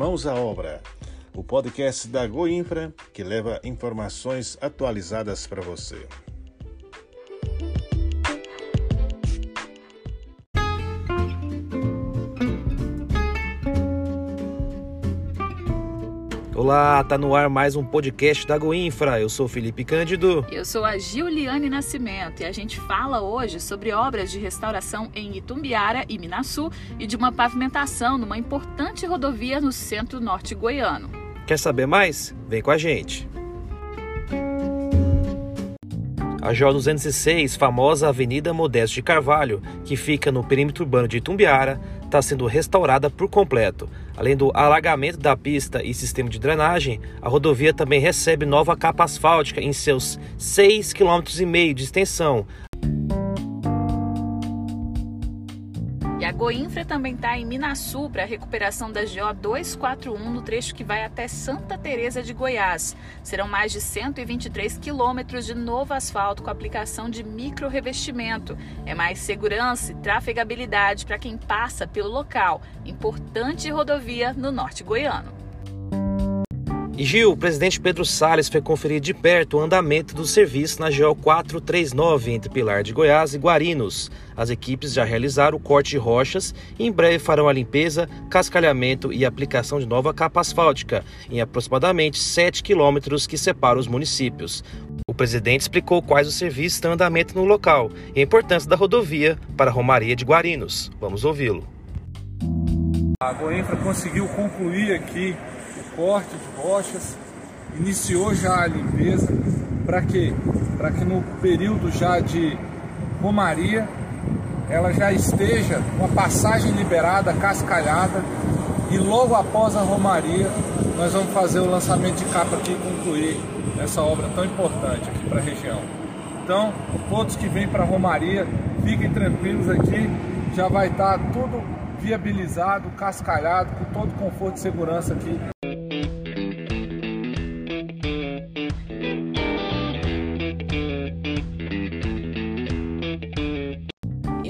Mãos à Obra, o podcast da Goinfra que leva informações atualizadas para você. Olá, tá no ar mais um podcast da Goinfra. Eu sou Felipe Cândido. Eu sou a Giuliane Nascimento e a gente fala hoje sobre obras de restauração em Itumbiara e Minasul e de uma pavimentação numa importante rodovia no centro-norte goiano. Quer saber mais? Vem com a gente. A JO 206, famosa Avenida Modesto de Carvalho, que fica no perímetro urbano de Itumbiara, está sendo restaurada por completo. Além do alagamento da pista e sistema de drenagem, a rodovia também recebe nova capa asfáltica em seus 6,5 km de extensão, Goinfra também está em Minasul para a recuperação da GO 241 no trecho que vai até Santa Teresa de Goiás. Serão mais de 123 quilômetros de novo asfalto com aplicação de micro revestimento. É mais segurança e trafegabilidade para quem passa pelo local. Importante rodovia no norte goiano. Gil, o presidente Pedro Salles foi conferir de perto o andamento do serviço na GO 439 entre Pilar de Goiás e Guarinos. As equipes já realizaram o corte de rochas e em breve farão a limpeza, cascalhamento e aplicação de nova capa asfáltica em aproximadamente 7 quilômetros que separam os municípios. O presidente explicou quais os serviços estão em andamento no local e a importância da rodovia para a Romaria de Guarinos. Vamos ouvi-lo. A Goinfra conseguiu concluir aqui corte de rochas, iniciou já a limpeza. Para quê? Para que no período já de romaria ela já esteja com a passagem liberada, cascalhada e logo após a romaria nós vamos fazer o lançamento de capa aqui e concluir essa obra tão importante aqui para a região. Então, todos que vêm para a romaria, fiquem tranquilos aqui, já vai estar tá tudo viabilizado, cascalhado, com todo conforto e segurança aqui.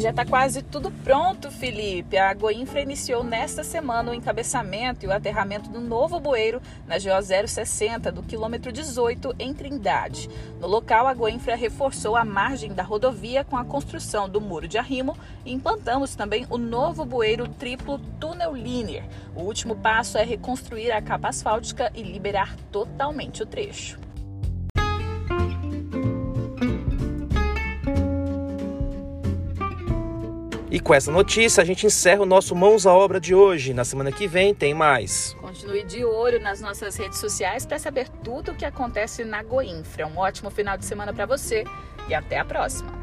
Já está quase tudo pronto, Felipe. A Goinfra iniciou nesta semana o encabeçamento e o aterramento do novo bueiro na GO 060, do quilômetro 18, em Trindade. No local, a Goinfra reforçou a margem da rodovia com a construção do muro de arrimo e implantamos também o novo bueiro triplo túnel linear. O último passo é reconstruir a capa asfáltica e liberar totalmente o trecho. E com essa notícia a gente encerra o nosso Mãos à Obra de hoje. Na semana que vem tem mais. Continue de olho nas nossas redes sociais para saber tudo o que acontece na Goinfra. Um ótimo final de semana para você e até a próxima.